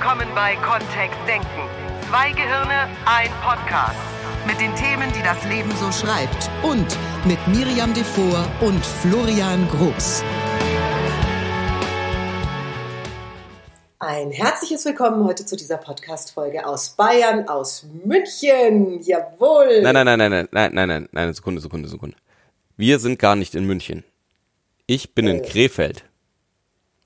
willkommen bei Kontext Denken. Zwei Gehirne, ein Podcast. Mit den Themen, die das Leben so schreibt. Und mit Miriam Devor und Florian Groß. Ein herzliches Willkommen heute zu dieser Podcast-Folge aus Bayern, aus München. Jawohl. Nein, nein, nein, nein, nein, nein, nein, nein, nein, Sekunde, Sekunde, Sekunde. Wir sind gar nicht in München. Ich bin in Krefeld.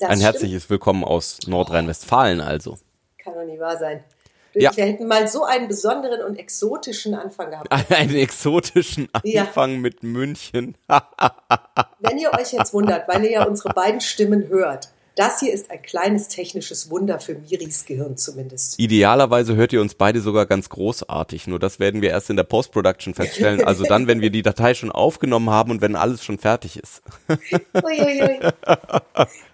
Das Ein stimmt. herzliches Willkommen aus Nordrhein-Westfalen also. Kann doch nicht wahr sein. Wir Ja. hätten mal so einen besonderen und exotischen Anfang gehabt. Einen exotischen Ja. Anfang mit München. Wenn ihr euch jetzt wundert, weil ihr ja unsere beiden Stimmen hört, das hier ist ein kleines technisches Wunder für Miris Gehirn zumindest. Idealerweise hört ihr uns beide sogar ganz großartig. Nur das werden wir erst in der Post-Production feststellen. Also dann, wenn wir die Datei schon aufgenommen haben und wenn alles schon fertig ist. Uiuiui.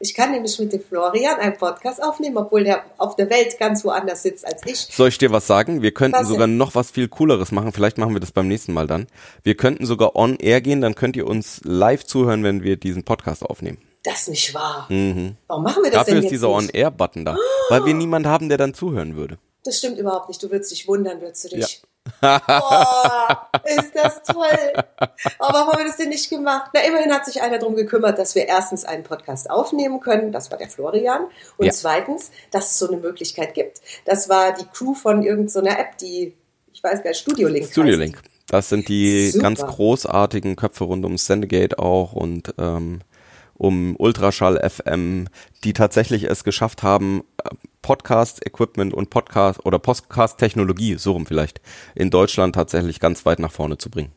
Ich kann nämlich mit dem Florian einen Podcast aufnehmen, obwohl der auf der Welt ganz woanders sitzt als ich. Soll ich dir was sagen? Wir könnten Was sogar denn? noch was viel Cooleres machen. Vielleicht machen wir das beim nächsten Mal dann. Wir könnten sogar on air gehen, dann könnt ihr uns live zuhören, wenn wir diesen Podcast aufnehmen. Das ist nicht wahr. Warum machen wir das Mhm. Dafür denn ist jetzt dieser nicht? On-Air-Button da. Weil wir niemanden haben, der dann zuhören würde. Das stimmt überhaupt nicht. Du würdest dich wundern, würdest du dich. Boah, ist das toll. Aber warum haben wir das denn nicht gemacht? Na, immerhin hat sich einer darum gekümmert, dass wir erstens einen Podcast aufnehmen können. Das war der Florian. Und Ja. zweitens, dass es so eine Möglichkeit gibt. Das war die Crew von irgendeiner App, die, ich weiß gar nicht, Studio Link. Studio Link. Das sind die Super. ganz großartigen Köpfe rund um Sendegate auch und ähm, um Ultraschall FM, die tatsächlich es geschafft haben, äh, Podcast-Equipment und Podcast oder Podcast-Technologie, so rum vielleicht, in Deutschland tatsächlich ganz weit nach vorne zu bringen.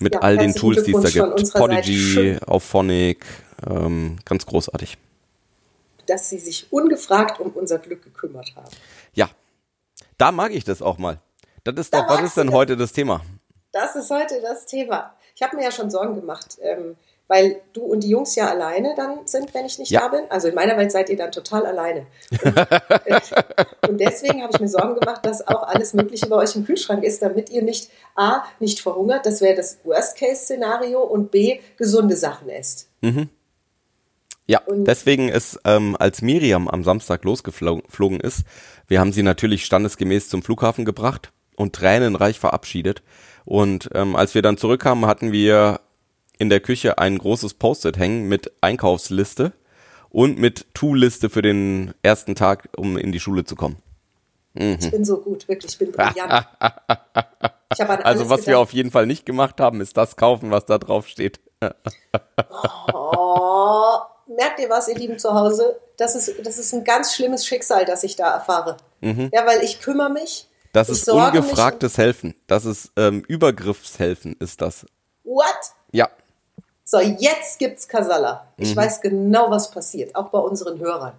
Mit Ja, all den Tools, die es da gibt. Podigy. Auphonic, ähm, ganz großartig. Dass sie sich ungefragt um unser Glück gekümmert haben. Ja, da mag ich das auch mal. Das ist Da doch, was ist denn das? heute das Thema? Das ist heute das Thema. Ich habe mir ja schon Sorgen gemacht, ähm, weil du und die Jungs ja alleine dann sind, wenn ich nicht Ja. da bin. Also in meiner Welt seid ihr dann total alleine. Und, äh, und deswegen habe ich mir Sorgen gemacht, dass auch alles Mögliche bei euch im Kühlschrank ist, damit ihr nicht A, nicht verhungert, das wäre das Worst-Case-Szenario, und B, gesunde Sachen esst. Ja, Und- deswegen ist, ähm, als Miriam am Samstag losgeflogen ist, wir haben sie natürlich standesgemäß zum Flughafen gebracht und tränenreich verabschiedet. Und ähm, als wir dann zurückkamen, hatten wir in der Küche ein großes Post-it hängen mit Einkaufsliste und mit To-Liste für den ersten Tag, um in die Schule zu kommen. Ich bin so gut, wirklich, ich bin brillant. Ich habe an alles Also was wir gedacht. auf jeden Fall nicht gemacht haben, ist das kaufen, was da drauf steht. Oh, merkt ihr was, ihr Lieben zu Hause? Das ist, das ist ein ganz schlimmes Schicksal, das ich da erfahre. Ja, weil ich kümmere mich. Mhm. Das ist ungefragtes Helfen. Das ist ähm, Übergriffshelfen, ist das. What? Ja. So, jetzt gibt's Kasala. Mhm. Ich weiß genau, was passiert, auch bei unseren Hörern.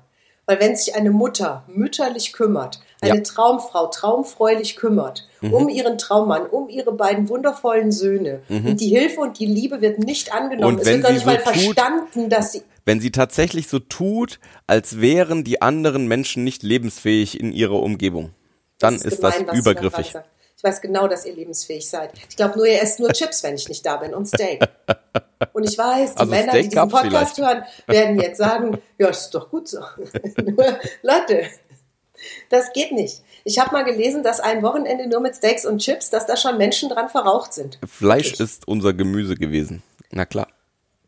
Weil wenn sich eine Mutter mütterlich kümmert, eine Ja. Mhm. Traumfrau traumfreulich kümmert, um ihren Traummann, um ihre beiden wundervollen Söhne, und die Hilfe und die Liebe wird nicht angenommen. Und es wird sie nicht so mal tut- verstanden, dass sie wenn sie tatsächlich so tut, als wären die anderen Menschen nicht lebensfähig in ihrer Umgebung, dann ist, gemein, das übergriffig. Ich weiß genau, dass ihr lebensfähig seid. Ich glaube nur, ihr esst nur Chips, wenn ich nicht da bin und Steak. Und ich weiß, die Also Männer, Steak die diesen Podcast hören, werden jetzt sagen, ja, ist doch gut so. nur, Leute, das geht nicht. Ich habe mal gelesen, dass ein Wochenende nur mit Steaks und Chips, dass da schon Menschen dran verraucht sind. Fleisch Wirklich. ist unser Gemüse gewesen. Na klar.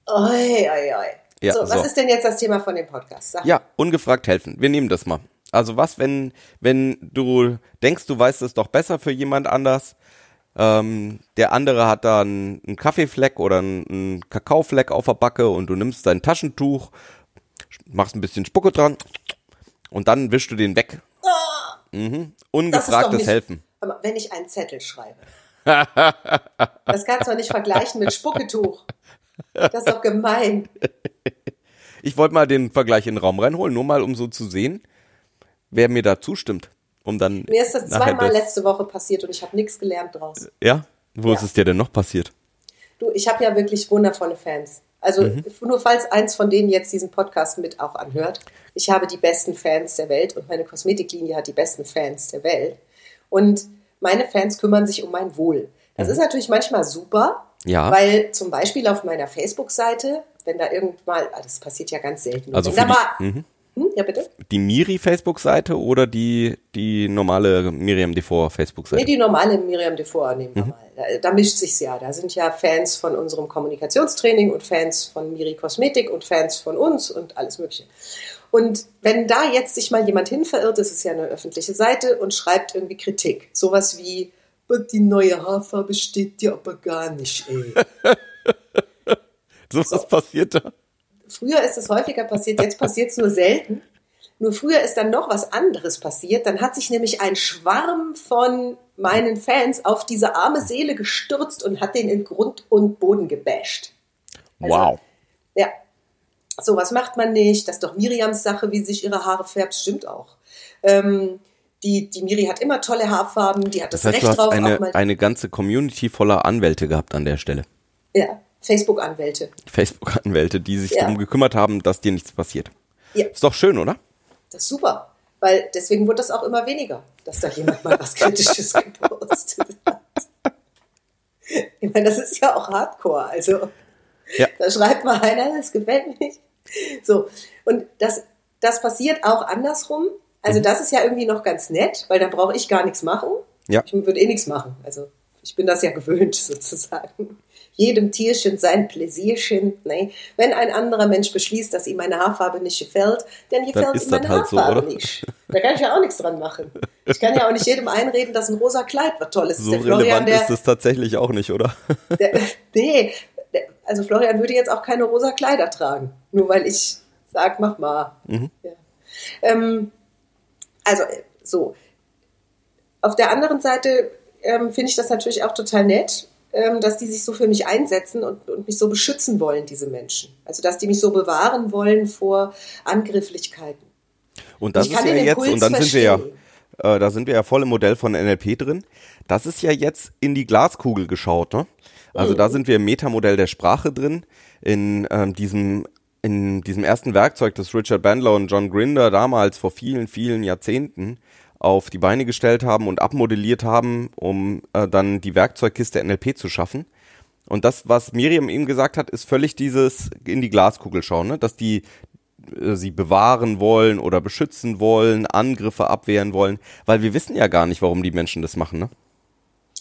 Oi, oi, oi. Ja, so, was so. ist denn jetzt das Thema von dem Podcast? Sag. Ja, ungefragt helfen. Wir nehmen das mal. Also was, wenn, wenn du denkst, du weißt es doch besser für jemand anders, ähm, der andere hat da einen, einen Kaffeefleck oder einen, einen Kakaofleck auf der Backe und du nimmst dein Taschentuch, machst ein bisschen Spucke dran und dann wischst du den weg. Mhm. Ist doch Ungefragtes nicht- Helfen. Aber wenn ich einen Zettel schreibe, das kannst du doch nicht vergleichen mit Spucketuch. Das ist doch gemein. Ich wollte mal den Vergleich in den Raum reinholen, nur mal um so zu sehen, wer mir da zustimmt. Um dann Mir ist das zweimal das- letzte Woche passiert und ich habe nichts gelernt draus. Ja? Wo Ja. ist es dir denn noch passiert? Du, ich habe ja wirklich wundervolle Fans. Also Mhm. nur falls eins von denen jetzt diesen Podcast mit auch anhört. Ich habe die besten Fans der Welt und meine Kosmetiklinie hat die besten Fans der Welt. Und meine Fans kümmern sich um mein Wohl. Das ist natürlich manchmal super, Mhm. Ja. weil zum Beispiel auf meiner Facebook-Seite, wenn da irgendwann, ah, das passiert ja ganz selten, Also wenn da mal mhm. Hm? Ja, bitte? Die Miri Facebook-Seite oder die, die normale Miriam Devor Facebook-Seite? Nee, die normale Miriam Devor nehmen wir mal. Da, da mischt sich's ja. Da sind ja Fans von unserem Kommunikationstraining und Fans von Miri Kosmetik und Fans von uns und alles Mögliche. Und wenn da jetzt sich mal jemand hin verirrt, das ist ja eine öffentliche Seite und schreibt irgendwie Kritik. Sowas wie, die neue Haarfarbe steht dir aber gar nicht, ey. so was passiert da? Früher ist es häufiger passiert, jetzt passiert es nur selten. Nur früher ist dann noch was anderes passiert. Dann hat sich nämlich ein Schwarm von meinen Fans auf diese arme Seele gestürzt und hat den in Grund und Boden gebasht. Also, wow. Ja. So, was macht man nicht? Das ist doch Miriams Sache, wie sich ihre Haare färbt. Stimmt auch. Ähm, die, die Miri hat immer tolle Haarfarben, die hat das, Das heißt, Recht du hast drauf, auch mal. eine, eine ganze Community voller Anwälte gehabt an der Stelle. ja, Facebook-Anwälte. Facebook-Anwälte, die sich Ja. darum gekümmert haben, dass dir nichts passiert. Ja. Ist doch schön, oder? Das ist super. Weil deswegen wird das auch immer weniger, dass da jemand mal was Kritisches gepostet hat. Ich meine, das ist ja auch Hardcore. Also Ja. da schreibt mal einer, das gefällt mir nicht. So, und das, das passiert auch andersrum. Also das ist ja irgendwie noch ganz nett, weil da brauche ich gar nichts machen. Ja. Ich würde eh nichts machen. Also ich bin das ja gewöhnt sozusagen. Jedem Tierchen sein Pläsierchen. Nee. Wenn ein anderer Mensch beschließt, dass ihm meine Haarfarbe nicht gefällt, dann gefällt ihm das meine halt so, Haarfarbe oder? nicht. Da kann ich ja auch nichts dran machen. Ich kann ja auch nicht jedem einreden, dass ein rosa Kleid was Tolles ist. So Der Florian, relevant der, ist es tatsächlich auch nicht, oder? der, nee, also Florian würde jetzt auch keine rosa Kleider tragen, nur weil ich sag, mach mal. Ja. Ähm, also äh, so. Auf der anderen Seite ähm, finde ich das natürlich auch total nett, dass die sich so für mich einsetzen und, und mich so beschützen wollen, diese Menschen. Also dass die mich so bewahren wollen vor Angrifflichkeiten. Und das Ich ist ja jetzt, und dann sind wir ja, verstehen. äh, da sind wir ja voll im Modell von NLP drin. Das ist ja jetzt in die Glaskugel geschaut, ne? Also Mhm. da sind wir im Metamodell der Sprache drin, in ähm, diesem in diesem ersten Werkzeug, das Richard Bandler und John Grinder damals vor vielen, vielen Jahrzehnten auf die Beine gestellt haben und abmodelliert haben, um äh, dann die Werkzeugkiste NLP zu schaffen. Und das, was Miriam eben gesagt hat, ist völlig dieses in die Glaskugel schauen, ne? dass die äh, sie bewahren wollen oder beschützen wollen, Angriffe abwehren wollen, weil wir wissen ja gar nicht, warum die Menschen das machen. Ne?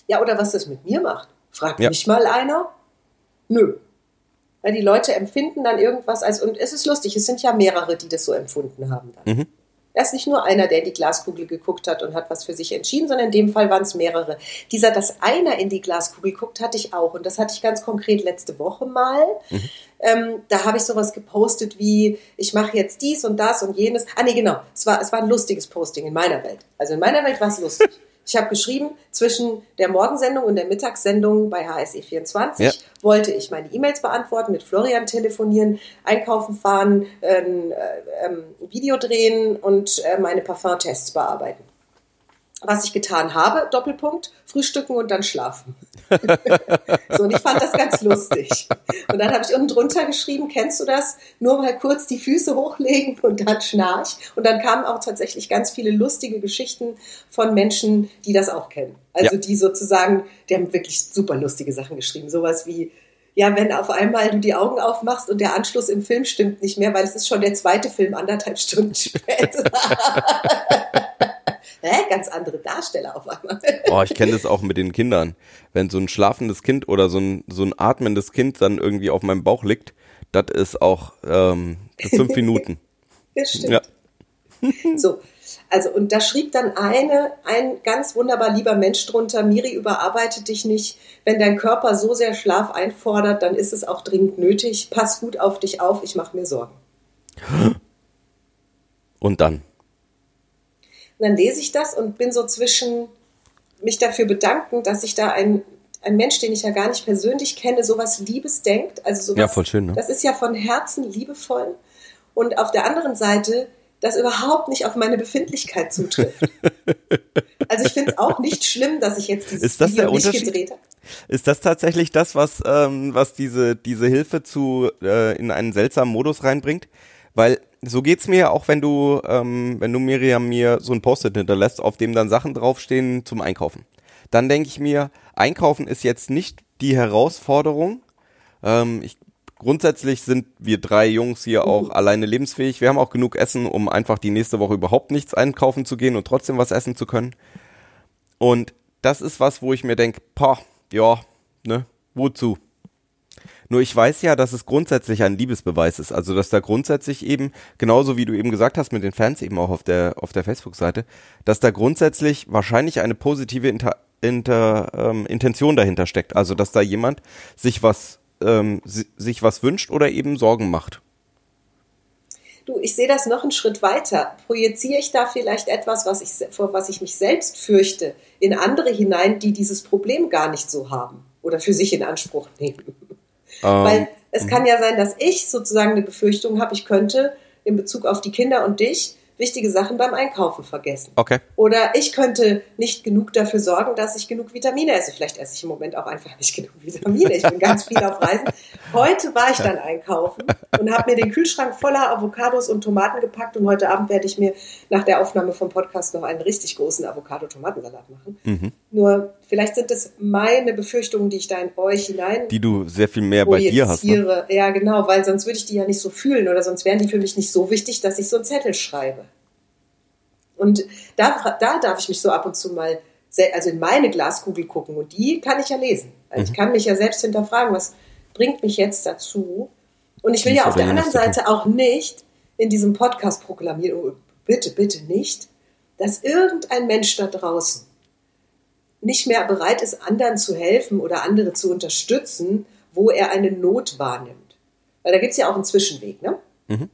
Ja, oder was das mit mir macht. Fragt Ja. mich mal einer? Nö. Weil die Leute empfinden dann irgendwas als, und es ist lustig, es sind ja mehrere, die das so empfunden haben dann. Mhm. Da ist nicht nur einer, der in die Glaskugel geguckt hat und hat was für sich entschieden, sondern in dem Fall waren es mehrere. Dieser, dass einer in die Glaskugel guckt, hatte ich auch. Und das hatte ich ganz konkret letzte Woche mal. Ähm, da habe ich sowas gepostet wie, ich mache jetzt dies und das und jenes. Ah nee, genau. Es war, es war ein lustiges Posting in meiner Welt. Also in meiner Welt war es lustig. Ich habe geschrieben, zwischen der Morgensendung und der Mittagssendung bei HSE24 Ja. wollte ich meine E-Mails beantworten, mit Florian telefonieren, einkaufen fahren, ein äh, ähm, Video drehen und äh, meine Parfum-Tests bearbeiten. Was ich getan habe, Doppelpunkt, frühstücken und dann schlafen. so, und ich fand das ganz lustig. Und dann habe ich unten drunter geschrieben, kennst du das? Nur mal kurz die Füße hochlegen und dann schnarch. Und dann kamen auch tatsächlich ganz viele lustige Geschichten von Menschen, die das auch kennen. Also Ja. die sozusagen, die haben wirklich super lustige Sachen geschrieben. Sowas wie, ja, wenn auf einmal du die Augen aufmachst und der Anschluss im Film stimmt nicht mehr, weil es ist schon der zweite Film anderthalb Stunden später. Hä? Ganz andere Darsteller auf einmal. Oh, ich kenne das auch mit den Kindern. Wenn so ein schlafendes Kind oder so ein, so ein atmendes Kind dann irgendwie auf meinem Bauch liegt, das ist auch ähm, fünf Minuten. Das stimmt. Ja. So, also und da schrieb dann eine, ein ganz wunderbar lieber Mensch drunter, Miri, überarbeite dich nicht. Wenn dein Körper so sehr Schlaf einfordert, dann ist es auch dringend nötig. Pass gut auf dich auf, ich mache mir Sorgen. Und dann. Und dann lese ich das und bin so zwischen mich dafür bedanken, dass sich da ein, ein Mensch, den ich ja gar nicht persönlich kenne, sowas Liebes denkt. Also sowas, Ja, voll schön, ne? Das ist ja von Herzen liebevoll. Und auf der anderen Seite, das überhaupt nicht auf meine Befindlichkeit zutrifft. also ich finde es auch nicht schlimm, dass ich jetzt dieses Ist das Video der nicht gedreht habe. Ist das tatsächlich das, was, ähm, was diese, diese Hilfe zu äh, in einen seltsamen Modus reinbringt? Weil so geht's mir auch, wenn du, ähm, wenn du Miriam mir so ein Post-it hinterlässt, auf dem dann Sachen draufstehen zum Einkaufen. Dann denke ich mir, Einkaufen ist jetzt nicht die Herausforderung. Ähm, ich grundsätzlich sind wir drei Jungs hier auch alleine lebensfähig. Wir haben auch genug Essen, um einfach die nächste Woche überhaupt nichts einkaufen zu gehen und trotzdem was essen zu können. Und das ist was, wo ich mir denke, ja, ne, wozu? Nur ich weiß ja, dass es grundsätzlich ein Liebesbeweis ist. Also, dass da grundsätzlich eben, genauso wie du eben gesagt hast mit den Fans eben auch auf der, auf der Facebook-Seite, dass da grundsätzlich wahrscheinlich eine positive Inter, Inter, ähm, Intention dahinter steckt. Also, dass da jemand sich was, ähm, si sich was wünscht oder eben Sorgen macht. Du, ich sehe das noch einen Schritt weiter. Projiziere ich da vielleicht etwas, was ich, vor was ich mich selbst fürchte, in andere hinein, die dieses Problem gar nicht so haben oder für sich in Anspruch nehmen? Ähm, Weil es kann ja sein, dass ich sozusagen eine Befürchtung habe, ich könnte in Bezug auf die Kinder und dich wichtige Sachen beim Einkaufen vergessen. Okay. Oder ich könnte nicht genug dafür sorgen, dass ich genug Vitamine esse. Vielleicht esse ich im Moment auch einfach nicht genug Vitamine. Ich bin ganz viel auf Reisen. Heute war ich dann einkaufen und habe mir den Kühlschrank voller Avocados und Tomaten gepackt und heute Abend werde ich mir nach der Aufnahme vom Podcast noch einen richtig großen Avocado-Tomatensalat machen. Mhm. Nur vielleicht sind es meine Befürchtungen, die ich da in euch hinein die du sehr viel mehr bei dir hast. Ne? Ja, genau, weil sonst würde ich die ja nicht so fühlen oder sonst wären die für mich nicht so wichtig, dass ich so einen Zettel schreibe. Und da, da darf ich mich so ab und zu mal, also in meine Glaskugel gucken und die kann ich ja lesen. Also mhm. Ich kann mich ja selbst hinterfragen, was bringt mich jetzt dazu? Und ich will ja auf der anderen Seite auch nicht in diesem Podcast proklamieren, oh, bitte, bitte nicht, dass irgendein Mensch da draußen nicht mehr bereit ist, anderen zu helfen oder andere zu unterstützen, wo er eine Not wahrnimmt. Weil da gibt es ja auch einen Zwischenweg, ne? Mhm.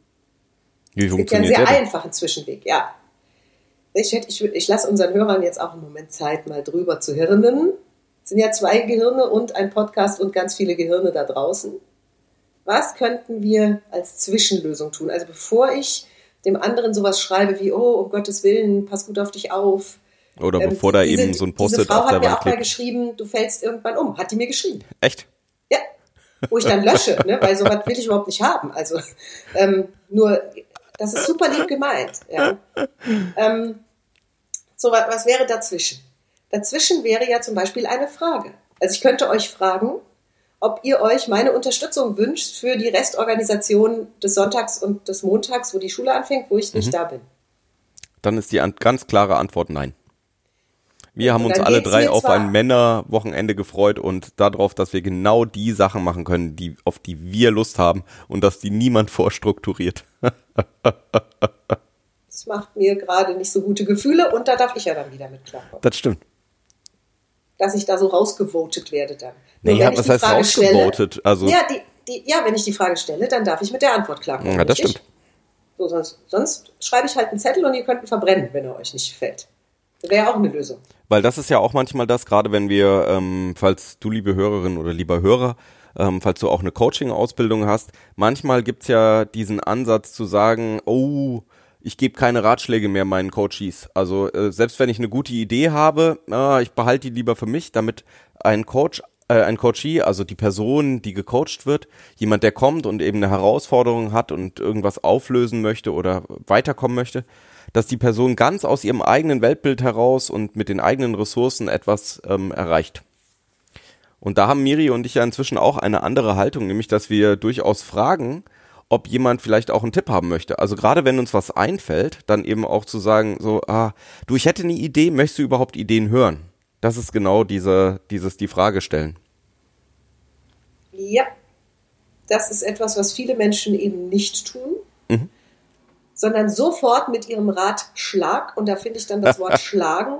Wie es gibt ja einen sehr einfachen Zwischenweg, ja. Ich, ich, ich lasse unseren Hörern jetzt auch einen Moment Zeit, mal drüber zu hirnen. Es sind ja zwei Gehirne und ein Podcast und ganz viele Gehirne da draußen. Was könnten wir als Zwischenlösung tun? Also bevor ich dem anderen sowas schreibe wie, oh, um Gottes Willen, pass gut auf dich auf. Oder ähm, bevor da diese, eben so ein Post-it auf der Wand Frau hat mir auch mal geschrieben, du fällst irgendwann um. Hat die mir geschrieben. Echt? Ja. Wo ich dann lösche, ne? weil sowas will ich überhaupt nicht haben. Also ähm, nur das ist super lieb gemeint. Ja. Ähm, so, was wäre dazwischen? Dazwischen wäre ja zum Beispiel eine Frage. Also ich könnte euch fragen, ob ihr euch meine Unterstützung wünscht für die Restorganisation des Sonntags und des Montags, wo die Schule anfängt, wo ich nicht mhm. da bin. Dann ist die ganz klare Antwort nein. Wir haben uns alle drei auf ein Männerwochenende gefreut und darauf, dass wir genau die Sachen machen können, die, auf die wir Lust haben und dass die niemand vorstrukturiert. das macht mir gerade nicht so gute Gefühle und da darf ich ja dann wieder mit klarkommen. Das stimmt. Dass ich da so rausgevotet werde dann. Naja, was heißt rausgevotet? also ja, die, die, ja, wenn ich die Frage stelle, dann darf ich mit der Antwort klarkommen. Ja, das stimmt. So, sonst, sonst schreibe ich halt einen Zettel und ihr könnt ihn verbrennen, wenn er euch nicht gefällt. Wäre auch eine Lösung. Weil das ist ja auch manchmal das, gerade wenn wir, ähm, falls du, liebe Hörerin oder lieber Hörer, ähm, falls du auch eine Coaching-Ausbildung hast, manchmal gibt's ja diesen Ansatz zu sagen, oh, ich gebe keine Ratschläge mehr meinen Coaches. Also äh, selbst wenn ich eine gute Idee habe, äh, ich behalte die lieber für mich, damit ein Coach, äh, ein Coachee, also die Person, die gecoacht wird, jemand, der kommt und eben eine Herausforderung hat und irgendwas auflösen möchte oder weiterkommen möchte, dass die Person ganz aus ihrem eigenen Weltbild heraus und mit den eigenen Ressourcen etwas ähm, erreicht. Und da haben Miri und ich ja inzwischen auch eine andere Haltung, nämlich dass wir durchaus fragen, ob jemand vielleicht auch einen Tipp haben möchte. Also gerade wenn uns was einfällt, dann eben auch zu sagen, so, ah, du, ich hätte eine Idee, möchtest du überhaupt Ideen hören? Das ist genau diese, dieses die Frage stellen. Ja, das ist etwas, was viele Menschen eben nicht tun. Sondern sofort mit ihrem Ratschlag, und da finde ich dann das Wort schlagen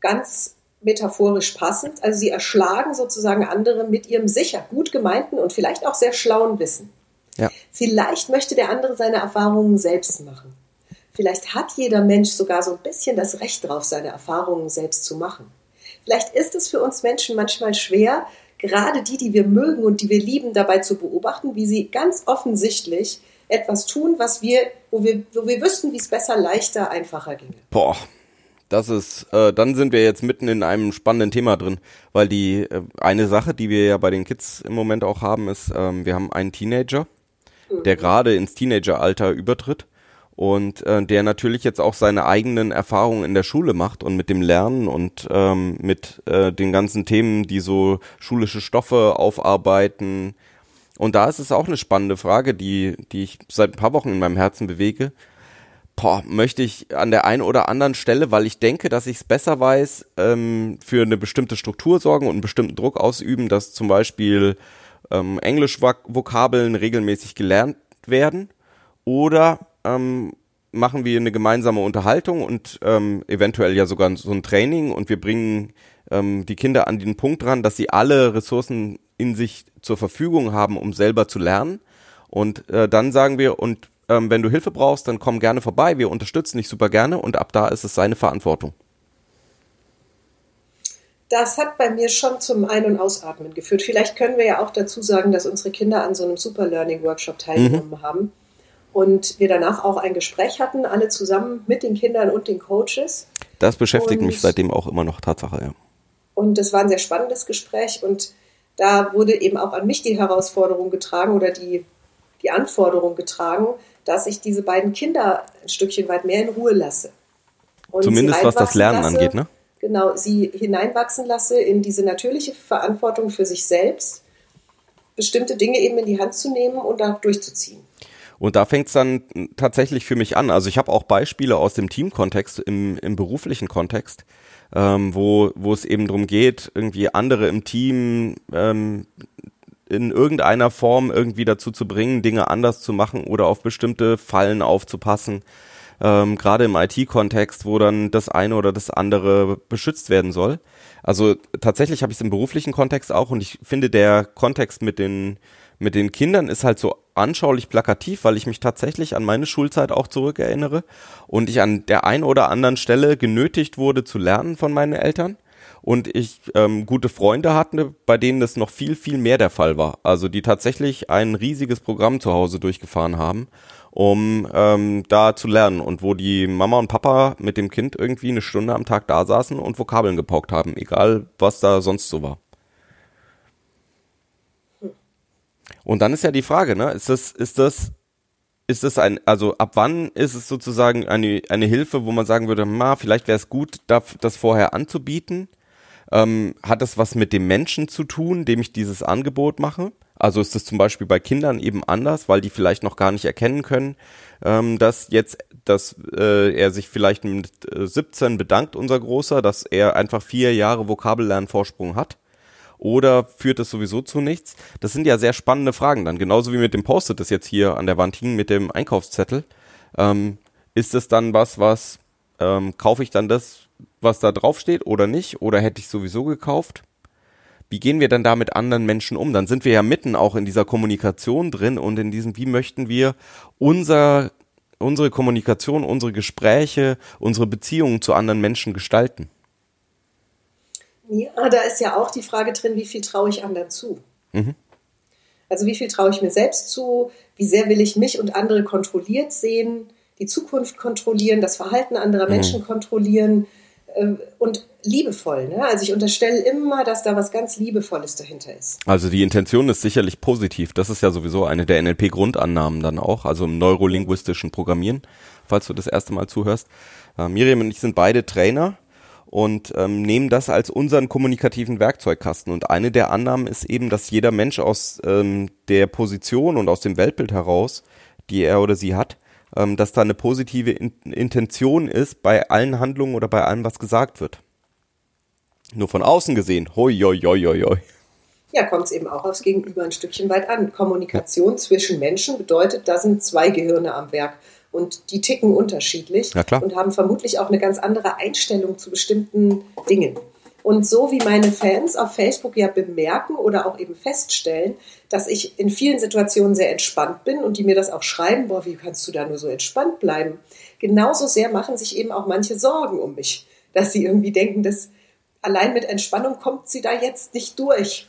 ganz metaphorisch passend. Also sie erschlagen sozusagen andere mit ihrem sicher gut gemeinten und vielleicht auch sehr schlauen Wissen. Ja. Vielleicht möchte der andere seine Erfahrungen selbst machen. Vielleicht hat jeder Mensch sogar so ein bisschen das Recht drauf, seine Erfahrungen selbst zu machen. Vielleicht ist es für uns Menschen manchmal schwer, gerade die, die wir mögen und die wir lieben, dabei zu beobachten, wie sie ganz offensichtlich etwas tun, was wir, wo wir, wo wir wüssten, wie es besser, leichter, einfacher ginge. Boah. Das ist, äh, dann sind wir jetzt mitten in einem spannenden Thema drin, weil die äh, eine Sache, die wir ja bei den Kids im Moment auch haben, ist, ähm, wir haben einen Teenager, mhm. der gerade ins Teenageralter übertritt und äh, der natürlich jetzt auch seine eigenen Erfahrungen in der Schule macht und mit dem Lernen und ähm, mit äh, den ganzen Themen, die so schulische Stoffe aufarbeiten, Und da ist es auch eine spannende Frage, die, die ich seit ein paar Wochen in meinem Herzen bewege. Boah, möchte ich an der einen oder anderen Stelle, weil ich denke, dass ich es besser weiß, ähm, für eine bestimmte Struktur sorgen und einen bestimmten Druck ausüben, dass zum Beispiel ähm, Englisch-Vokabeln regelmäßig gelernt werden? Oder ähm, machen wir eine gemeinsame Unterhaltung und ähm, eventuell ja sogar so ein Training und wir bringen ähm, die Kinder an den Punkt dran, dass sie alle Ressourcen in sich zur Verfügung haben, um selber zu lernen. Und äh, dann sagen wir, und ähm, wenn du Hilfe brauchst, dann komm gerne vorbei, wir unterstützen dich super gerne und ab da ist es seine Verantwortung. Das hat bei mir schon zum Ein- und Ausatmen geführt. Vielleicht können wir ja auch dazu sagen, dass unsere Kinder an so einem Super Learning Workshop teilgenommen mhm. haben und wir danach auch ein Gespräch hatten, alle zusammen mit den Kindern und den Coaches. Das beschäftigt und, mich seitdem auch immer noch Tatsache, ja. Und das war ein sehr spannendes Gespräch und da wurde eben auch an mich die Herausforderung getragen oder die, die Anforderung getragen, dass ich diese beiden Kinder ein Stückchen weit mehr in Ruhe lasse. Und Zumindest was das Lernen lasse, angeht, ne? Genau, sie hineinwachsen lasse in diese natürliche Verantwortung für sich selbst, bestimmte Dinge eben in die Hand zu nehmen und da durchzuziehen. Und da fängt es dann tatsächlich für mich an. Also ich habe auch Beispiele aus dem Teamkontext, im, im beruflichen Kontext, ähm, wo, wo es eben darum geht, irgendwie andere im Team ähm, in irgendeiner Form irgendwie dazu zu bringen, Dinge anders zu machen oder auf bestimmte Fallen aufzupassen. Ähm, Gerade im IT-Kontext, wo dann das eine oder das andere beschützt werden soll. Also tatsächlich habe ich es im beruflichen Kontext auch und ich finde der Kontext mit den mit den Kindern ist halt so anschaulich plakativ, weil ich mich tatsächlich an meine Schulzeit auch zurückerinnere und ich an der einen oder anderen Stelle genötigt wurde zu lernen von meinen Eltern und ich ähm, gute Freunde hatte, bei denen das noch viel, viel mehr der Fall war. Also die tatsächlich ein riesiges Programm zu Hause durchgefahren haben, um ähm, da zu lernen und wo die Mama und Papa mit dem Kind irgendwie eine Stunde am Tag da saßen und Vokabeln gepaukt haben, egal was da sonst so war. Und dann ist ja die Frage, ne, ist das, ist das, ist das ein, also ab wann ist es sozusagen eine, eine Hilfe, wo man sagen würde, ma, vielleicht wäre es gut, das vorher anzubieten? Ähm, hat das was mit dem Menschen zu tun, dem ich dieses Angebot mache? Also ist das zum Beispiel bei Kindern eben anders, weil die vielleicht noch gar nicht erkennen können, ähm, dass jetzt, dass äh, er sich vielleicht mit 17 bedankt, unser Großer, dass er einfach vier Jahre Vokabellernvorsprung hat oder führt es sowieso zu nichts? Das sind ja sehr spannende Fragen dann, genauso wie mit dem Post-it, das jetzt hier an der Wand hing mit dem Einkaufszettel. Ähm, ist es dann was, was ähm, kaufe ich dann das, was da drauf steht oder nicht? Oder hätte ich sowieso gekauft? Wie gehen wir dann da mit anderen Menschen um? Dann sind wir ja mitten auch in dieser Kommunikation drin und in diesem, wie möchten wir unser, unsere Kommunikation, unsere Gespräche, unsere Beziehungen zu anderen Menschen gestalten? Ja, da ist ja auch die Frage drin, wie viel traue ich anderen zu? Mhm. Also wie viel traue ich mir selbst zu? Wie sehr will ich mich und andere kontrolliert sehen? Die Zukunft kontrollieren, das Verhalten anderer mhm. Menschen kontrollieren äh, und liebevoll. Ne? Also ich unterstelle immer, dass da was ganz Liebevolles dahinter ist. Also die Intention ist sicherlich positiv. Das ist ja sowieso eine der NLP-Grundannahmen dann auch, also im neurolinguistischen Programmieren, falls du das erste Mal zuhörst. Äh, Miriam und ich sind beide Trainer und ähm, nehmen das als unseren kommunikativen Werkzeugkasten. Und eine der Annahmen ist eben, dass jeder Mensch aus ähm, der Position und aus dem Weltbild heraus, die er oder sie hat, ähm, dass da eine positive In Intention ist bei allen Handlungen oder bei allem, was gesagt wird. Nur von außen gesehen, hoi, hoi, hoi, hoi, hoi. Ja, kommt es eben auch aufs Gegenüber ein Stückchen weit an. Kommunikation ja. zwischen Menschen bedeutet, da sind zwei Gehirne am Werk und die ticken unterschiedlich und haben vermutlich auch eine ganz andere Einstellung zu bestimmten Dingen. Und so wie meine Fans auf Facebook ja bemerken oder auch eben feststellen, dass ich in vielen Situationen sehr entspannt bin und die mir das auch schreiben, boah, wie kannst du da nur so entspannt bleiben? Genauso sehr machen sich eben auch manche Sorgen um mich, dass sie irgendwie denken, dass allein mit Entspannung kommt sie da jetzt nicht durch.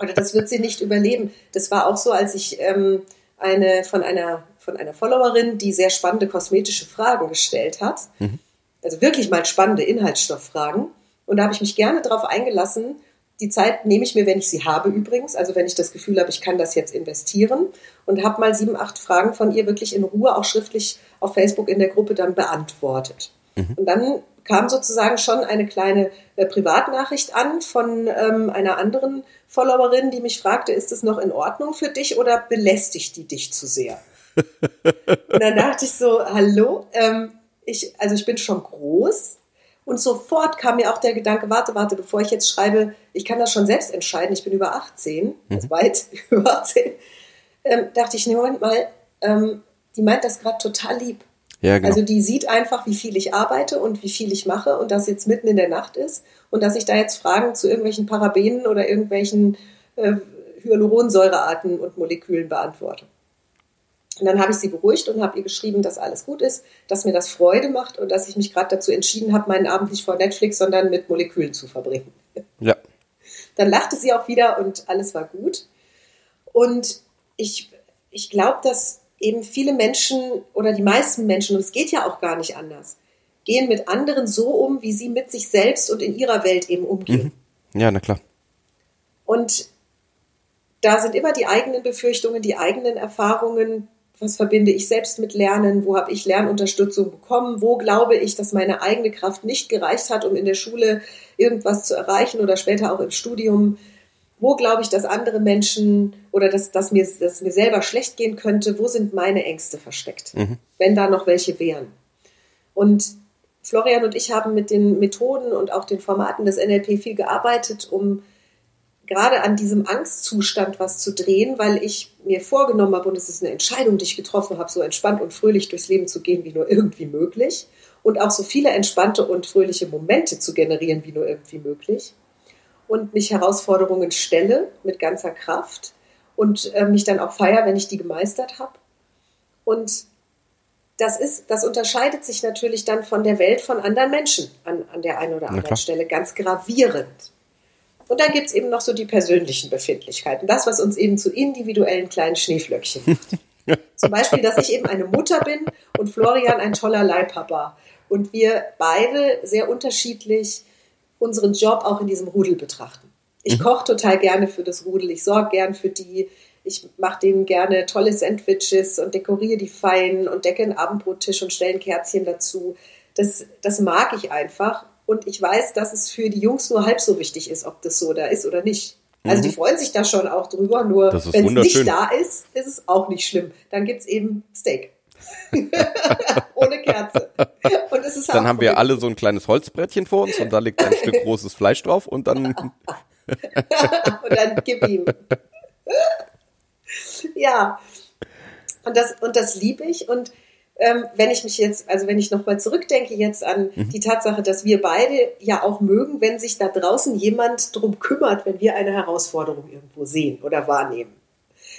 Oder das wird sie nicht überleben. Das war auch so, als ich ähm, eine von einer von einer Followerin, die sehr spannende kosmetische Fragen gestellt hat. Mhm. Also wirklich mal spannende Inhaltsstofffragen. Und da habe ich mich gerne darauf eingelassen. Die Zeit nehme ich mir, wenn ich sie habe übrigens, also wenn ich das Gefühl habe, ich kann das jetzt investieren und habe mal sieben, acht Fragen von ihr wirklich in Ruhe, auch schriftlich auf Facebook in der Gruppe dann beantwortet. Mhm. Und dann kam sozusagen schon eine kleine äh, Privatnachricht an von ähm, einer anderen Followerin, die mich fragte, ist es noch in Ordnung für dich oder belästigt die dich zu sehr? Und dann dachte ich so, hallo, ähm, ich, also ich bin schon groß. Und sofort kam mir auch der Gedanke, warte, warte, bevor ich jetzt schreibe, ich kann das schon selbst entscheiden, ich bin über 18, also weit über 18, ähm, dachte ich, nee, Moment mal, ähm, die meint das gerade total lieb. Ja, genau. Also die sieht einfach, wie viel ich arbeite und wie viel ich mache und dass jetzt mitten in der Nacht ist und dass ich da jetzt Fragen zu irgendwelchen Parabenen oder irgendwelchen äh, Hyaluronsäurearten und Molekülen beantworte. Und dann habe ich sie beruhigt und habe ihr geschrieben, dass alles gut ist, dass mir das Freude macht und dass ich mich gerade dazu entschieden habe, meinen Abend nicht vor Netflix, sondern mit Molekülen zu verbringen. Ja. Dann lachte sie auch wieder und alles war gut. Und ich, ich glaube, dass eben viele Menschen oder die meisten Menschen, und es geht ja auch gar nicht anders, gehen mit anderen so um, wie sie mit sich selbst und in ihrer Welt eben umgehen. Mhm. Ja, na klar. Und da sind immer die eigenen Befürchtungen, die eigenen Erfahrungen, was verbinde ich selbst mit Lernen, wo habe ich Lernunterstützung bekommen, wo glaube ich, dass meine eigene Kraft nicht gereicht hat, um in der Schule irgendwas zu erreichen oder später auch im Studium, wo glaube ich, dass andere Menschen oder dass, dass, mir, dass mir selber schlecht gehen könnte, wo sind meine Ängste versteckt, Mhm. wenn da noch welche wären. Und Florian und ich haben mit den Methoden und auch den Formaten des NLP viel gearbeitet, um gerade an diesem Angstzustand was zu drehen, weil ich mir vorgenommen habe, und es ist eine Entscheidung, die ich getroffen habe, so entspannt und fröhlich durchs Leben zu gehen, wie nur irgendwie möglich. Und auch so viele entspannte und fröhliche Momente zu generieren, wie nur irgendwie möglich. Und mich Herausforderungen stelle mit ganzer Kraft und äh, mich dann auch feier, wenn ich die gemeistert habe. Und das ist, das unterscheidet sich natürlich dann von der Welt von anderen Menschen an, an der einen oder anderen. Stelle ganz gravierend. Und dann gibt es eben noch so die persönlichen Befindlichkeiten. Das, was uns eben zu individuellen kleinen Schneeflöckchen macht. Zum Beispiel, dass ich eben eine Mutter bin und Florian ein toller Leihpapa. Und wir beide sehr unterschiedlich unseren Job auch in diesem Rudel betrachten. Ich koche total gerne für das Rudel, ich sorge gern für die, ich mache denen gerne tolle Sandwiches und dekoriere die fein und decke einen Abendbrottisch und stelle ein Kerzchen dazu. Das, das mag ich einfach. Und ich weiß, dass es für die Jungs nur halb so wichtig ist, ob das so da ist oder nicht. Also die freuen sich da schon auch drüber, nur wenn es nicht da ist, ist es auch nicht schlimm. Dann gibt es eben Steak. Ohne Kerze. Und es ist Dann haben wir alle so ein kleines Holzbrettchen vor uns und da liegt ein Stück großes Fleisch drauf und dann, und dann gib ihm. ja. Und das, und das liebe ich. Und ähm, wenn ich mich jetzt, also wenn ich nochmal zurückdenke jetzt an die Tatsache, dass wir beide ja auch mögen, wenn sich da draußen jemand drum kümmert, wenn wir eine Herausforderung irgendwo sehen oder wahrnehmen.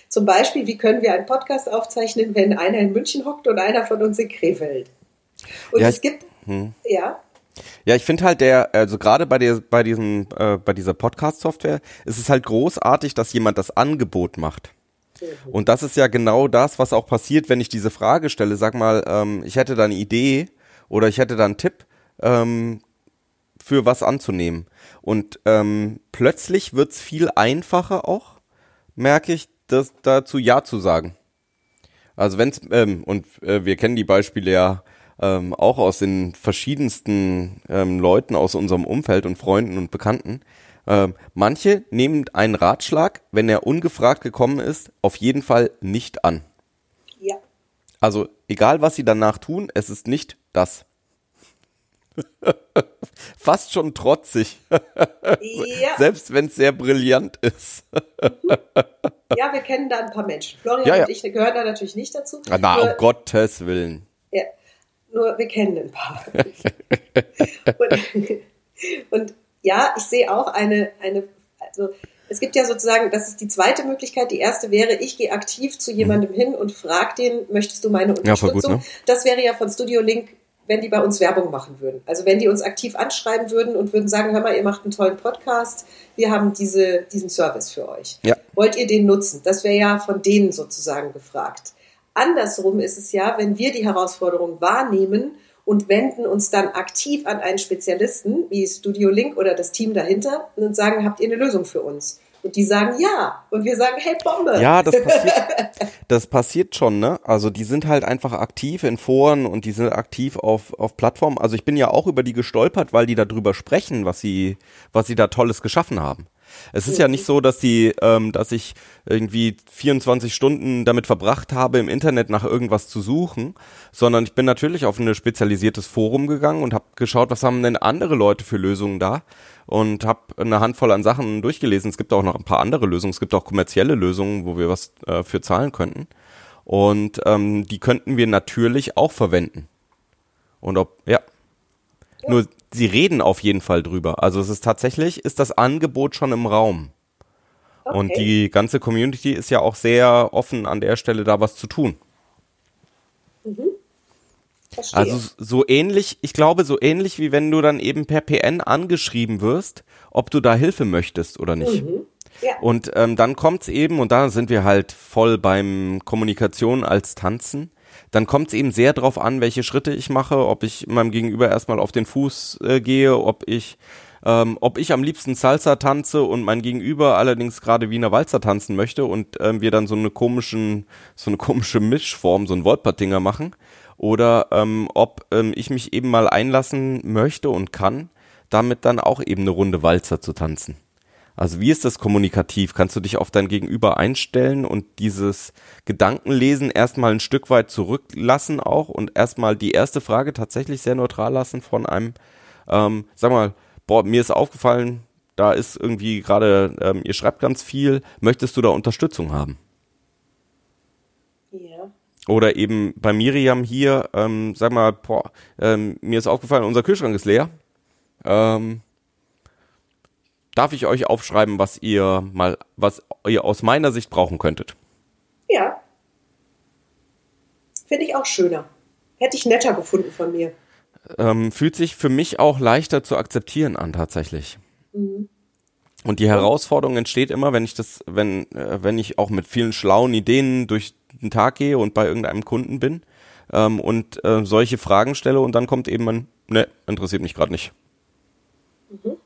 Zum Beispiel, wie können wir einen Podcast aufzeichnen, wenn einer in München hockt und einer von uns in Krefeld? Und Ja, es gibt, ja, Ja, ich finde halt der, also gerade bei der, bei diesem, äh, bei dieser Podcast-Software ist es halt großartig, dass jemand das Angebot macht. Und das ist ja genau das, was auch passiert, wenn ich diese Frage stelle. Sag mal, ähm, ich hätte da eine Idee oder ich hätte da einen Tipp ähm, für was anzunehmen. Und ähm, plötzlich wird's viel einfacher auch, merke ich, das dazu Ja zu sagen. Also wenn's ähm, und äh, wir kennen die Beispiele ja ähm, auch aus den verschiedensten ähm, Leuten aus unserem Umfeld und Freunden und Bekannten. Ähm, manche nehmen einen Ratschlag, wenn er ungefragt gekommen ist, auf jeden Fall nicht an. ja. Also egal, was sie danach tun, es ist nicht das. Fast schon trotzig, Ja, selbst wenn es sehr brillant ist. ja, wir kennen da ein paar Menschen. Florian Ja, ja. und ich gehören da natürlich nicht dazu. Ah, Na, Nur- um Gottes Willen. Ja, nur wir kennen ein paar. und, und ja, ich sehe auch eine, eine, also es gibt ja sozusagen, das ist die zweite Möglichkeit. Die erste wäre, ich gehe aktiv zu jemandem hin und frage den, möchtest du meine Ja, Unterstützung? gut, ne? Das wäre ja von Studio Link, wenn die bei uns Werbung machen würden. Also wenn die uns aktiv anschreiben würden und würden sagen, hör mal, ihr macht einen tollen Podcast, wir haben diese, diesen Service für euch. Ja. Wollt ihr den nutzen? Das wäre ja von denen sozusagen gefragt. Andersrum ist es ja, wenn wir die Herausforderung wahrnehmen und wenden uns dann aktiv an einen Spezialisten, wie Studio Link oder das Team dahinter, und sagen, habt ihr eine Lösung für uns? Und die sagen ja. Und wir sagen, hey, Bombe. Ja, das passiert, das passiert schon, ne? Also die sind halt einfach aktiv in Foren und die sind aktiv auf, auf Plattformen. Also ich bin ja auch über die gestolpert, weil die darüber sprechen, was sie, was sie da Tolles geschaffen haben. Es ist ja nicht so, dass die, ähm, dass ich irgendwie 24 Stunden damit verbracht habe, im Internet nach irgendwas zu suchen, sondern ich bin natürlich auf ein spezialisiertes Forum gegangen und habe geschaut, was haben denn andere Leute für Lösungen da und habe eine Handvoll an Sachen durchgelesen. Es gibt auch noch ein paar andere Lösungen. Es gibt auch kommerzielle Lösungen, wo wir was äh, für zahlen könnten. Und ähm, die könnten wir natürlich auch verwenden. Und ob, ja. Nur sie reden auf jeden Fall drüber. Also es ist tatsächlich, ist das Angebot schon im Raum. Okay. Und die ganze Community ist ja auch sehr offen an der Stelle, da was zu tun. Mhm. Verstehe. Also so ähnlich, ich glaube, so ähnlich wie wenn du dann eben per PN angeschrieben wirst, ob du da Hilfe möchtest oder nicht. Mhm. Ja. Und ähm, dann kommt's eben, und da sind wir halt voll beim Kommunikation als Tanzen, dann kommt es eben sehr darauf an, welche Schritte ich mache, ob ich meinem Gegenüber erstmal auf den Fuß äh, gehe, ob ich ähm, ob ich am liebsten Salsa tanze und mein Gegenüber allerdings gerade Wiener Walzer tanzen möchte und ähm, wir dann so eine komischen, so eine komische Mischform, so ein Wolpertinger machen, oder ähm, ob ähm, ich mich eben mal einlassen möchte und kann, damit dann auch eben eine Runde Walzer zu tanzen. Also wie ist das kommunikativ? Kannst du dich auf dein Gegenüber einstellen und dieses Gedankenlesen erstmal ein Stück weit zurücklassen auch und erstmal die erste Frage tatsächlich sehr neutral lassen von einem, ähm, sag mal, boah, mir ist aufgefallen, da ist irgendwie gerade, ähm, ihr schreibt ganz viel, möchtest du da Unterstützung haben? Ja. Oder eben bei Miriam hier, ähm, sag mal, boah, ähm, mir ist aufgefallen, unser Kühlschrank ist leer. Ähm, darf ich euch aufschreiben, was ihr mal, was ihr aus meiner Sicht brauchen könntet? Ja. Finde ich auch schöner. Hätte ich netter gefunden von mir. Ähm, fühlt sich für mich auch leichter zu akzeptieren an, tatsächlich. Mhm. Und die Herausforderung entsteht immer, wenn ich das, wenn, äh, wenn ich auch mit vielen schlauen Ideen durch den Tag gehe und bei irgendeinem Kunden bin ähm, und äh, solche Fragen stelle und dann kommt eben ein, ne, interessiert mich gerade nicht. Mhm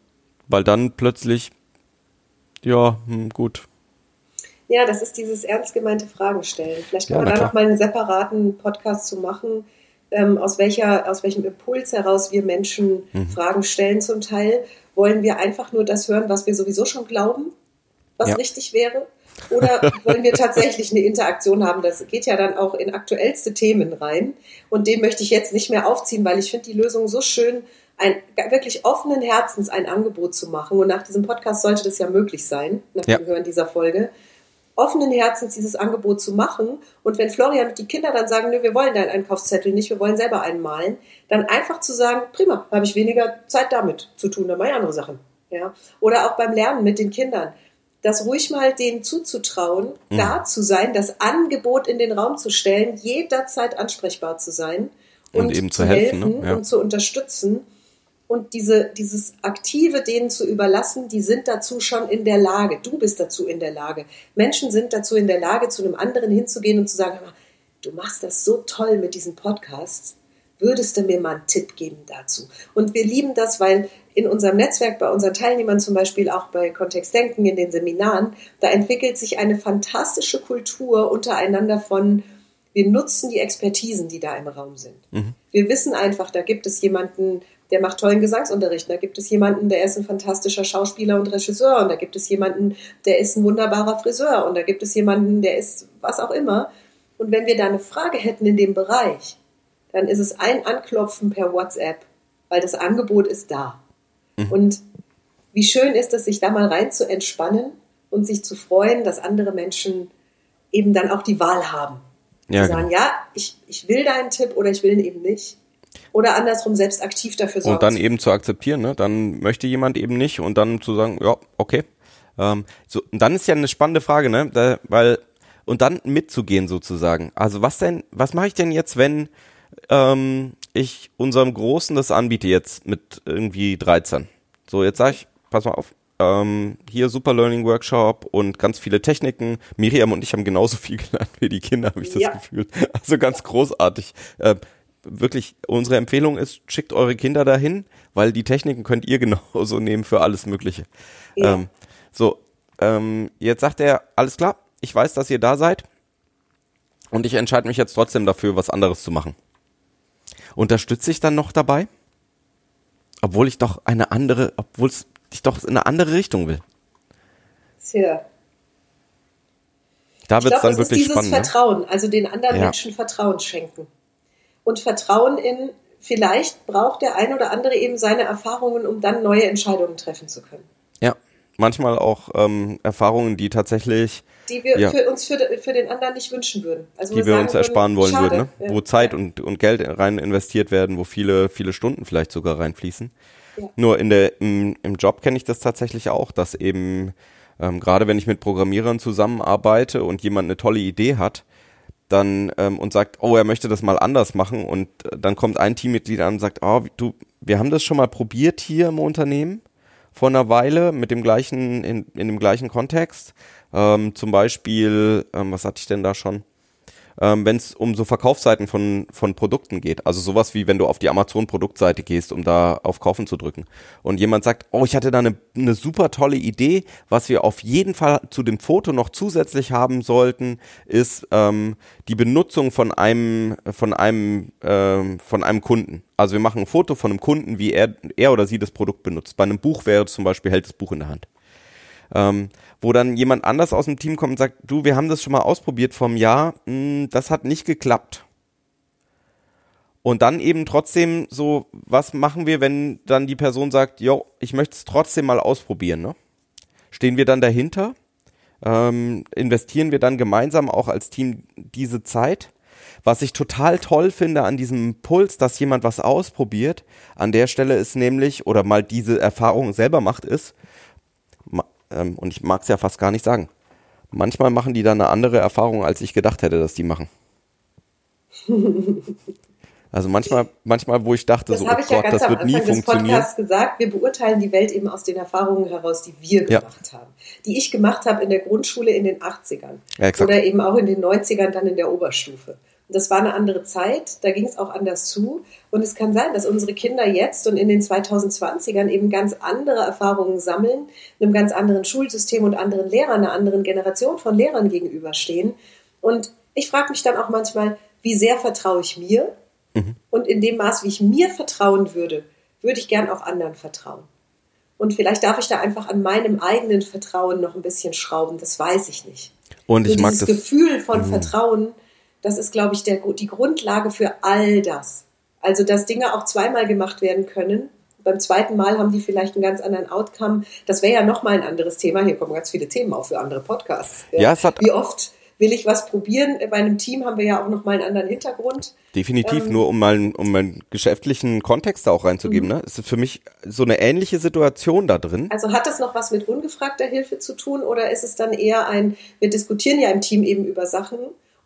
weil dann plötzlich, ja, hm, gut. Ja, das ist dieses ernst gemeinte Fragen stellen. Vielleicht kann ja, man da noch mal einen separaten Podcast zu machen, ähm, aus, welcher, aus welchem Impuls heraus wir Menschen mhm. Fragen stellen zum Teil. Wollen wir einfach nur das hören, was wir sowieso schon glauben, was ja. richtig wäre? Oder wollen wir tatsächlich eine Interaktion haben? Das geht ja dann auch in aktuellste Themen rein. Und den möchte ich jetzt nicht mehr aufziehen, weil ich finde die Lösung so schön, ein wirklich offenen Herzens ein Angebot zu machen. Und nach diesem Podcast sollte das ja möglich sein, nach dem ja. Hören dieser Folge. Offenen Herzens dieses Angebot zu machen. Und wenn Florian und die Kinder dann sagen, nö, wir wollen deinen Einkaufszettel nicht, wir wollen selber einen malen, dann einfach zu sagen, prima, habe ich weniger Zeit damit zu tun, dann mache ich andere Sachen. Ja? Oder auch beim Lernen mit den Kindern das ruhig mal denen zuzutrauen, mhm. da zu sein, das Angebot in den Raum zu stellen, jederzeit ansprechbar zu sein und, und eben zu helfen, helfen ne? ja. und zu unterstützen und diese, dieses Aktive denen zu überlassen, die sind dazu schon in der Lage. Du bist dazu in der Lage. Menschen sind dazu in der Lage, zu einem anderen hinzugehen und zu sagen, du machst das so toll mit diesen Podcasts. Würdest du mir mal einen Tipp geben dazu? Und wir lieben das, weil in unserem Netzwerk, bei unseren Teilnehmern zum Beispiel, auch bei Kontext Denken in den Seminaren, da entwickelt sich eine fantastische Kultur untereinander von, wir nutzen die Expertisen, die da im Raum sind. Mhm. Wir wissen einfach, da gibt es jemanden, der macht tollen Gesangsunterricht. Da gibt es jemanden, der ist ein fantastischer Schauspieler und Regisseur. Und da gibt es jemanden, der ist ein wunderbarer Friseur. Und da gibt es jemanden, der ist was auch immer. Und wenn wir da eine Frage hätten in dem Bereich, dann ist es ein Anklopfen per WhatsApp, weil das Angebot ist da. Mhm. Und wie schön ist es, sich da mal rein zu entspannen und sich zu freuen, dass andere Menschen eben dann auch die Wahl haben. Ja, sagen, genau. ja, ich, ich will deinen Tipp oder ich will ihn eben nicht. Oder andersrum selbst aktiv dafür sorgen. Und dann eben zu akzeptieren, ne? Dann möchte jemand eben nicht und dann zu sagen, ja, okay. Ähm, so, und dann ist ja eine spannende Frage, ne? Da, weil, und dann mitzugehen sozusagen. Also was denn, was mache ich denn jetzt, wenn ähm, ich unserem Großen das anbiete jetzt mit irgendwie 13? So, jetzt sage ich, pass mal auf, ähm, hier Super Learning Workshop und ganz viele Techniken. Miriam und ich haben genauso viel gelernt wie die Kinder, habe ich das ja. Gefühl. Also ganz großartig. Äh, wirklich, unsere Empfehlung ist, schickt eure Kinder dahin, weil die Techniken könnt ihr genauso nehmen für alles Mögliche. Ja. Ähm, so, ähm, jetzt sagt er, alles klar, ich weiß, dass ihr da seid und ich entscheide mich jetzt trotzdem dafür, was anderes zu machen. Unterstütze ich dann noch dabei? Obwohl ich doch eine andere, obwohl ich doch in eine andere Richtung will. Tja. Da wird es dann wirklich dieses spannend. Ne? Vertrauen, also den anderen Ja. Menschen Vertrauen schenken. Und Vertrauen in, vielleicht braucht der ein oder andere eben seine Erfahrungen, um dann neue Entscheidungen treffen zu können. Ja, manchmal auch ähm, Erfahrungen, die tatsächlich, Die wir Ja. für uns, für, für den anderen nicht wünschen würden. Also die wir uns ersparen wollen schade. würden, ne? Ja. wo Zeit und, und Geld rein investiert werden, wo viele, viele Stunden vielleicht sogar reinfließen. Ja. Nur in der, im, im Job kenne ich das tatsächlich auch, dass eben, ähm, gerade wenn ich mit Programmierern zusammenarbeite und jemand eine tolle Idee hat, dann ähm, und sagt, oh, er möchte das mal anders machen und äh, dann kommt ein Teammitglied an und sagt, oh, du, wir haben das schon mal probiert hier im Unternehmen vor einer Weile mit dem gleichen, in, in dem gleichen Kontext. Ähm, zum Beispiel, ähm, was hatte ich denn da schon? Ähm, wenn es um so Verkaufsseiten von, von Produkten geht. Also sowas wie wenn du auf die Amazon-Produktseite gehst, um da auf Kaufen zu drücken. Und jemand sagt, oh, ich hatte da eine, eine super tolle Idee, was wir auf jeden Fall zu dem Foto noch zusätzlich haben sollten, ist ähm, die Benutzung von einem, von einem, ähm, von einem Kunden. Also wir machen ein Foto von einem Kunden, wie er, er oder sie das Produkt benutzt. Bei einem Buch wäre zum Beispiel, hält das Buch in der Hand ähm, wo dann jemand anders aus dem Team kommt und sagt, du, wir haben das schon mal ausprobiert vom Jahr, mh, das hat nicht geklappt. Und dann eben trotzdem so, was machen wir, wenn dann die Person sagt, jo, ich möchte es trotzdem mal ausprobieren, ne? Stehen wir dann dahinter? Ähm, investieren wir dann gemeinsam auch als Team diese Zeit? Was ich total toll finde an diesem Puls, dass jemand was ausprobiert, an der Stelle ist nämlich, oder mal diese Erfahrung selber macht, ist, ähm, und ich mag es ja fast gar nicht sagen, manchmal machen die dann eine andere Erfahrung, als ich gedacht hätte, dass die machen. Also manchmal, manchmal, wo ich dachte, Das so, oh habe ich ja Gott, ganz das am wird nie Anfang des funktionieren. Podcasts gesagt. Wir beurteilen die Welt eben aus den Erfahrungen heraus, die wir Ja. gemacht haben. Die ich gemacht habe in der Grundschule in den 80ern. Ja. Oder eben auch in den 90ern dann in der Oberstufe. Das war eine andere Zeit, da ging es auch anders zu. Und es kann sein, dass unsere Kinder jetzt und in den 2020ern eben ganz andere Erfahrungen sammeln, einem ganz anderen Schulsystem und anderen Lehrern, einer anderen Generation von Lehrern gegenüberstehen. Und ich frage mich dann auch manchmal, wie sehr vertraue ich mir? Und in dem Maß, wie ich mir vertrauen würde, würde ich gern auch anderen vertrauen. Und vielleicht darf ich da einfach an meinem eigenen Vertrauen noch ein bisschen schrauben, das weiß ich nicht. Und ich Nur mag dieses das. Gefühl von Vertrauen, das ist, glaube ich, der, die Grundlage für all das. Also, dass Dinge auch zweimal gemacht werden können. Beim zweiten Mal haben die vielleicht einen ganz anderen Outcome. Das wäre ja nochmal ein anderes Thema. Hier kommen ganz viele Themen auch für andere Podcasts. Ja, es hat- Wie oft will ich was probieren? Bei einem Team haben wir ja auch nochmal einen anderen Hintergrund. Definitiv, Ähm, nur um mal, um einen geschäftlichen Kontext da auch reinzugeben, Mhm. ne? Es ist für mich so eine ähnliche Situation da drin. Also hat das noch was mit ungefragter Hilfe zu tun oder ist es dann eher ein, wir diskutieren ja im Team eben über Sachen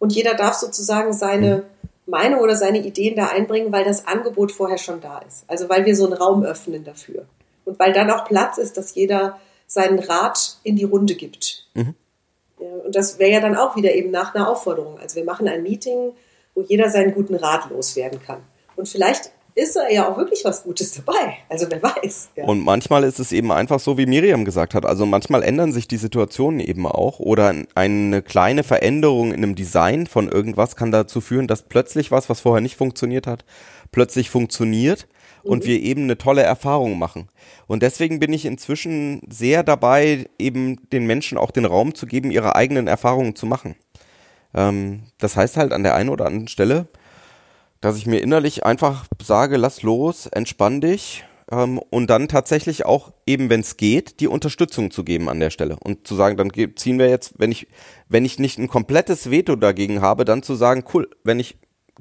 und jeder darf sozusagen seine Meinung oder seine Ideen da einbringen, weil das Angebot vorher schon da ist. Also weil wir so einen Raum öffnen dafür. Und weil dann auch Platz ist, dass jeder seinen Rat in die Runde gibt. Ja, und das wäre ja dann auch wieder eben nach einer Aufforderung. Also wir machen ein Meeting, wo jeder seinen guten Rat loswerden kann. Und vielleicht ist da ja auch wirklich was Gutes dabei. Also wer weiß. Ja. Und manchmal ist es eben einfach so, wie Miriam gesagt hat. Also manchmal ändern sich die Situationen eben auch oder ein- eine kleine Veränderung in einem Design von irgendwas kann dazu führen, dass plötzlich was, was vorher nicht funktioniert hat, plötzlich funktioniert und wir eben eine tolle Erfahrung machen. Und deswegen bin ich inzwischen sehr dabei, eben den Menschen auch den Raum zu geben, ihre eigenen Erfahrungen zu machen. Ähm, das heißt halt an der einen oder anderen Stelle, dass ich mir innerlich einfach sage, lass los, entspann dich ähm, und dann tatsächlich auch eben, wenn es geht, die Unterstützung zu geben an der Stelle und zu sagen, dann ziehen wir jetzt, wenn ich, wenn ich nicht ein komplettes Veto dagegen habe, dann zu sagen, cool, wenn ich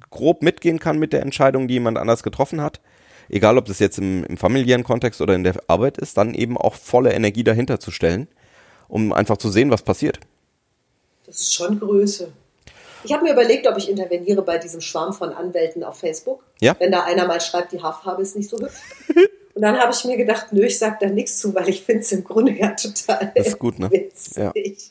grob mitgehen kann mit der Entscheidung, die jemand anders getroffen hat, egal ob das jetzt im, im familiären Kontext oder in der Arbeit ist, dann eben auch volle Energie dahinter zu stellen, um einfach zu sehen, was passiert. Das ist schon Größe. Ich habe mir überlegt, ob ich interveniere bei diesem Schwarm von Anwälten auf Facebook. Ja. Wenn da einer mal schreibt, die Haarfarbe ist nicht so hübsch. Und dann habe ich mir gedacht, nö, ich sage da nichts zu, weil ich finde es im Grunde ja total Das ist gut, ne? witzig.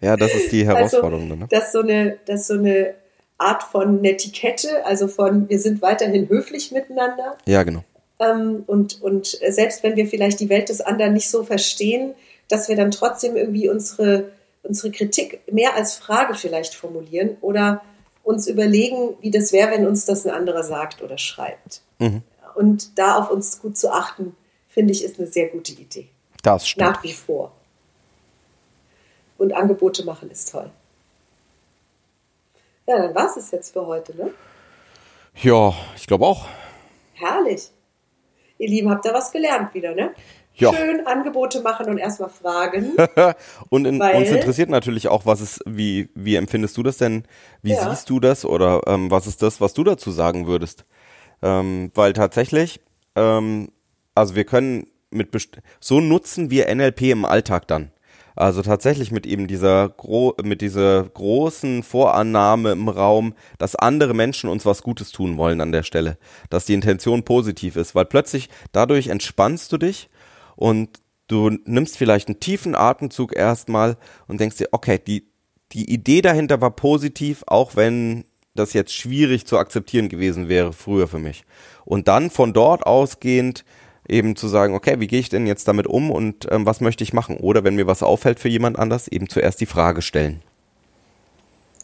Ja, das ist die Herausforderung. dann, ne? Also, dass, so eine, dass so eine Art von Netiquette, also von wir sind weiterhin höflich miteinander, Ja, genau. ähm, und, und selbst wenn wir vielleicht die Welt des anderen nicht so verstehen, dass wir dann trotzdem irgendwie unsere, unsere Kritik mehr als Frage vielleicht formulieren oder uns überlegen, wie das wäre, wenn uns das ein anderer sagt oder schreibt. Mhm. Und da auf uns gut zu achten, finde ich, ist eine sehr gute Idee. Das stimmt. Nach wie vor. Und Angebote machen ist toll. Ja, dann war es jetzt für heute, ne? Ja, ich glaube auch. Herrlich. Ihr Lieben, habt ihr was gelernt wieder, ne? Ja. Schön Angebote machen und erstmal fragen. Und in, Weil- uns interessiert natürlich auch, was ist, wie, wie empfindest du das denn? Wie Ja. siehst du das? Oder ähm, was ist das, was du dazu sagen würdest? Ähm, weil tatsächlich, ähm, also wir können mit so nutzen wir NLP im Alltag dann. Also tatsächlich mit eben dieser gro mit dieser großen Vorannahme im Raum, dass andere Menschen uns was Gutes tun wollen an der Stelle, dass die Intention positiv ist, weil plötzlich dadurch entspannst du dich und du nimmst vielleicht einen tiefen Atemzug erstmal und denkst dir, okay, die die Idee dahinter war positiv, auch wenn das jetzt schwierig zu akzeptieren gewesen wäre früher für mich. Und dann von dort ausgehend eben zu sagen, okay, wie gehe ich denn jetzt damit um und ähm, was möchte ich machen? Oder wenn mir was auffällt für jemand anders, eben zuerst die Frage stellen.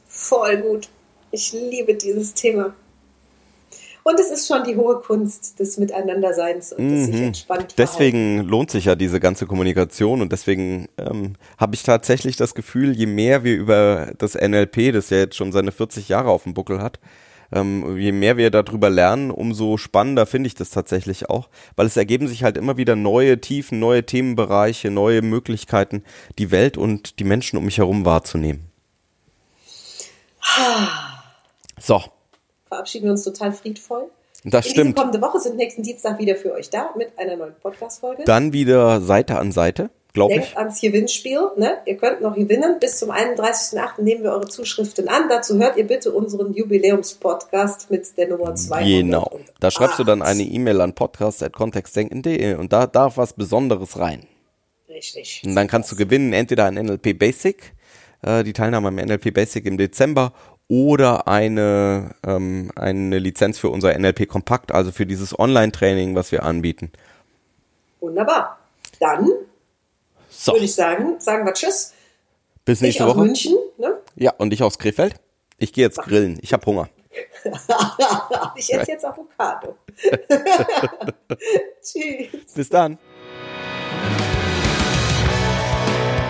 Voll gut. Ich liebe dieses Thema. Und es ist schon die hohe Kunst des Miteinanderseins und des sich entspannt verhalten. Mhm. Deswegen lohnt sich ja diese ganze Kommunikation und deswegen ähm, habe ich tatsächlich das Gefühl, je mehr wir über das NLP, das ja jetzt schon seine 40 Jahre auf dem Buckel hat, ähm, je mehr wir darüber lernen, umso spannender finde ich das tatsächlich auch, weil es ergeben sich halt immer wieder neue Tiefen, neue Themenbereiche, neue Möglichkeiten, die Welt und die Menschen um mich herum wahrzunehmen. So, Verabschieden wir uns total friedvoll. das In stimmt. kommende Woche sind nächsten Dienstag wieder für euch da mit einer neuen Podcast-Folge. Dann wieder Seite an Seite, glaube ich. Denkt ans Gewinnspiel. Ne? Ihr könnt noch gewinnen. Bis zum 31.08. nehmen wir eure Zuschriften an. Dazu hört ihr bitte unseren Jubiläumspodcast mit der Nummer 2. Genau. Da schreibst du dann eine E-Mail an podcast.kontextdenken.de und da darf was Besonderes rein. Richtig. Und dann kannst du gewinnen, entweder ein NLP Basic, äh, die Teilnahme am NLP Basic im Dezember, oder eine, ähm, eine Lizenz für unser NLP Kompakt, also für dieses Online-Training, was wir anbieten. Wunderbar. Dann So, würde ich sagen, sagen wir Tschüss. bis Ich nächste aus Woche. München. Ne? Ja, und ich aus Krefeld. Ich gehe jetzt grillen. Ich habe Hunger. ich esse jetzt Avocado. Tschüss. Bis dann.